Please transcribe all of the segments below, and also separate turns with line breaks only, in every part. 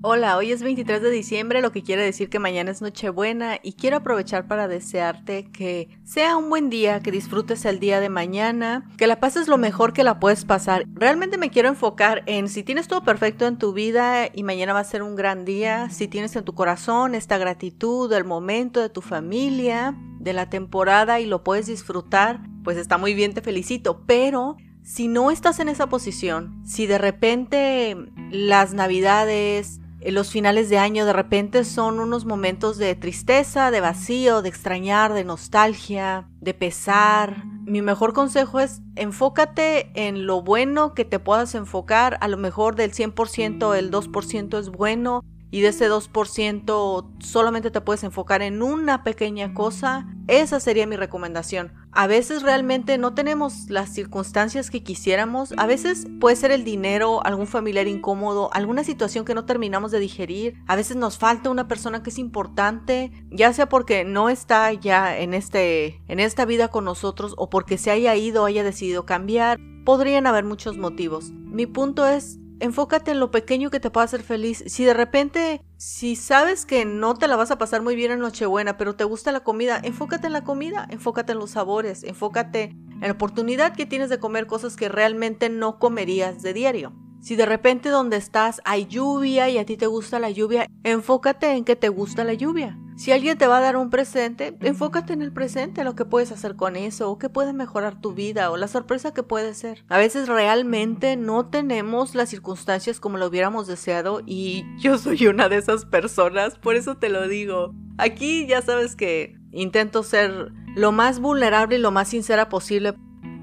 Hola, hoy es 23 de diciembre, lo que quiere decir que mañana es Nochebuena y quiero aprovechar para desearte que sea un buen día, que disfrutes el día de mañana, que la pases lo mejor que la puedes pasar. Realmente me quiero enfocar en si tienes todo perfecto en tu vida y mañana va a ser un gran día, si tienes en tu corazón esta gratitud del momento de tu familia, de la temporada y lo puedes disfrutar, pues está muy bien, te felicito, pero si no estás en esa posición, si de repente las navidades, los finales de año de repente son unos momentos de tristeza, de vacío, de extrañar, de nostalgia, de pesar. Mi mejor consejo es enfócate en lo bueno que te puedas enfocar. A lo mejor del 100% el 2% es bueno y de ese 2% solamente te puedes enfocar en una pequeña cosa, esa sería mi recomendación. A veces realmente no tenemos las circunstancias que quisiéramos, a veces puede ser el dinero, algún familiar incómodo, alguna situación que no terminamos de digerir, a veces nos falta una persona que es importante, ya sea porque no está ya en este en esta vida con nosotros o porque se haya ido haya decidido cambiar. Podrían haber muchos motivos. Mi punto es enfócate en lo pequeño que te pueda hacer feliz. Si de repente, si sabes que no te la vas a pasar muy bien en Nochebuena, pero te gusta la comida, enfócate en la comida, enfócate en los sabores, enfócate en la oportunidad que tienes de comer cosas que realmente no comerías de diario. Si de repente donde estás hay lluvia y a ti te gusta la lluvia, enfócate en que te gusta la lluvia. Si alguien te va a dar un presente, enfócate en el presente, lo que puedes hacer con eso, o que puede mejorar tu vida, o la sorpresa que puede ser. A veces realmente no tenemos las circunstancias como lo hubiéramos deseado y yo soy una de esas personas, por eso te lo digo. Aquí ya sabes que intento ser lo más vulnerable y lo más sincera posible.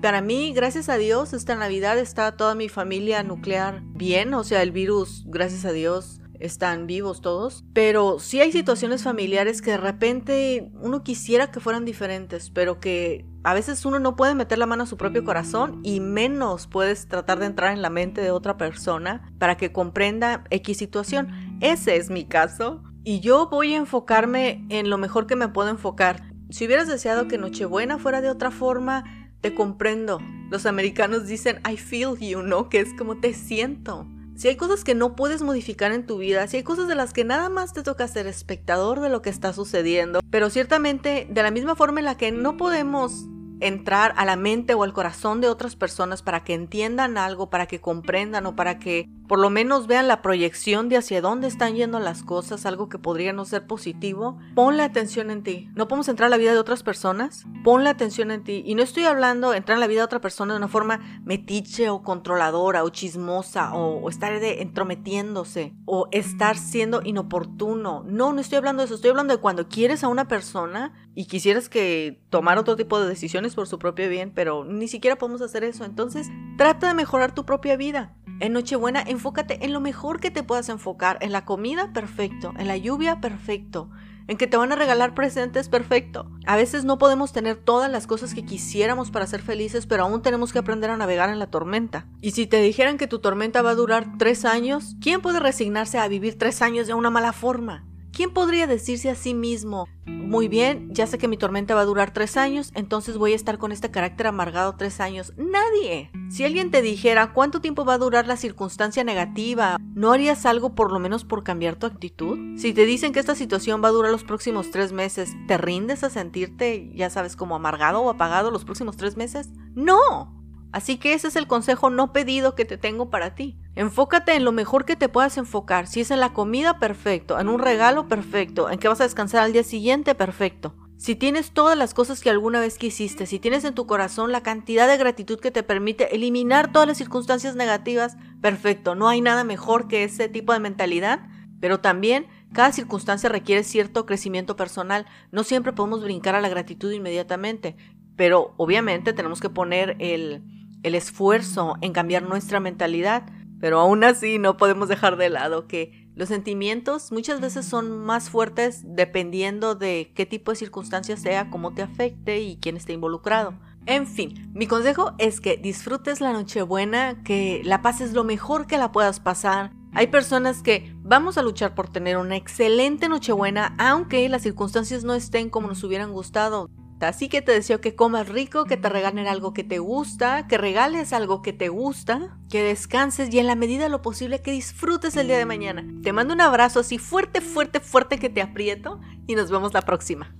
Para mí, gracias a Dios, esta Navidad está toda mi familia nuclear bien, o sea, el virus, gracias a Dios, están vivos todos, pero sí hay situaciones familiares que de repente uno quisiera que fueran diferentes, pero que a veces uno no puede meter la mano a su propio corazón y menos puedes tratar de entrar en la mente de otra persona para que comprenda X situación. Ese es mi caso y yo voy a enfocarme en lo mejor que me puedo enfocar. Si hubieras deseado que Nochebuena fuera de otra forma, te comprendo. Los americanos dicen I feel you, ¿no? Que es como te siento. Si hay cosas que no puedes modificar en tu vida, si hay cosas de las que nada más te toca ser espectador de lo que está sucediendo, pero ciertamente de la misma forma en la que no podemos entrar a la mente o al corazón de otras personas para que entiendan algo, para que comprendan o para que por lo menos vean la proyección de hacia dónde están yendo las cosas, algo que podría no ser positivo, ponle atención en ti. No podemos entrar a la vida de otras personas, ponle atención en ti. Y no estoy hablando de entrar en la vida de otra persona de una forma metiche o controladora o chismosa o, estar de entrometiéndose o estar siendo inoportuno. No, no estoy hablando de eso, estoy hablando de cuando quieres a una persona y quisieras que tomara otro tipo de decisiones por su propio bien, pero ni siquiera podemos hacer eso. Entonces, trata de mejorar tu propia vida. En Nochebuena, enfócate en lo mejor que te puedas enfocar. En la comida, perfecto. En la lluvia, perfecto. En que te van a regalar presentes, perfecto. A veces no podemos tener todas las cosas que quisiéramos para ser felices, pero aún tenemos que aprender a navegar en la tormenta. Y si te dijeran que tu tormenta va a durar tres años, ¿quién puede resignarse a vivir tres años de una mala forma? ¿Quién podría decirse a sí mismo, muy bien, ya sé que mi tormenta va a durar tres años, entonces voy a estar con este carácter amargado tres años? Nadie. Si alguien te dijera cuánto tiempo va a durar la circunstancia negativa, ¿no harías algo por lo menos por cambiar tu actitud? Si te dicen que esta situación va a durar los próximos tres meses, ¿te rindes a sentirte, ya sabes, como amargado o apagado los próximos tres meses? No. Así que ese es el consejo no pedido que te tengo para ti. Enfócate en lo mejor que te puedas enfocar. Si es en la comida, perfecto. En un regalo, perfecto. En que vas a descansar al día siguiente, perfecto. Si tienes todas las cosas que alguna vez quisiste, si tienes en tu corazón la cantidad de gratitud que te permite eliminar todas las circunstancias negativas, perfecto. No hay nada mejor que ese tipo de mentalidad. Pero también cada circunstancia requiere cierto crecimiento personal. No siempre podemos brincar a la gratitud inmediatamente. Pero obviamente tenemos que poner el, el esfuerzo en cambiar nuestra mentalidad, pero aún así no podemos dejar de lado que los sentimientos muchas veces son más fuertes dependiendo de qué tipo de circunstancia sea, cómo te afecte y quién esté involucrado. En fin, mi consejo es que disfrutes la Nochebuena, que la pases lo mejor que la puedas pasar. Hay personas que vamos a luchar por tener una excelente Nochebuena, aunque las circunstancias no estén como nos hubieran gustado. Así que te deseo que comas rico, que te regalen algo que te gusta, que regales algo que te gusta, que descanses y en la medida de lo posible que disfrutes el día de mañana. Te mando un abrazo así fuerte, fuerte, fuerte que te aprieto y nos vemos la próxima.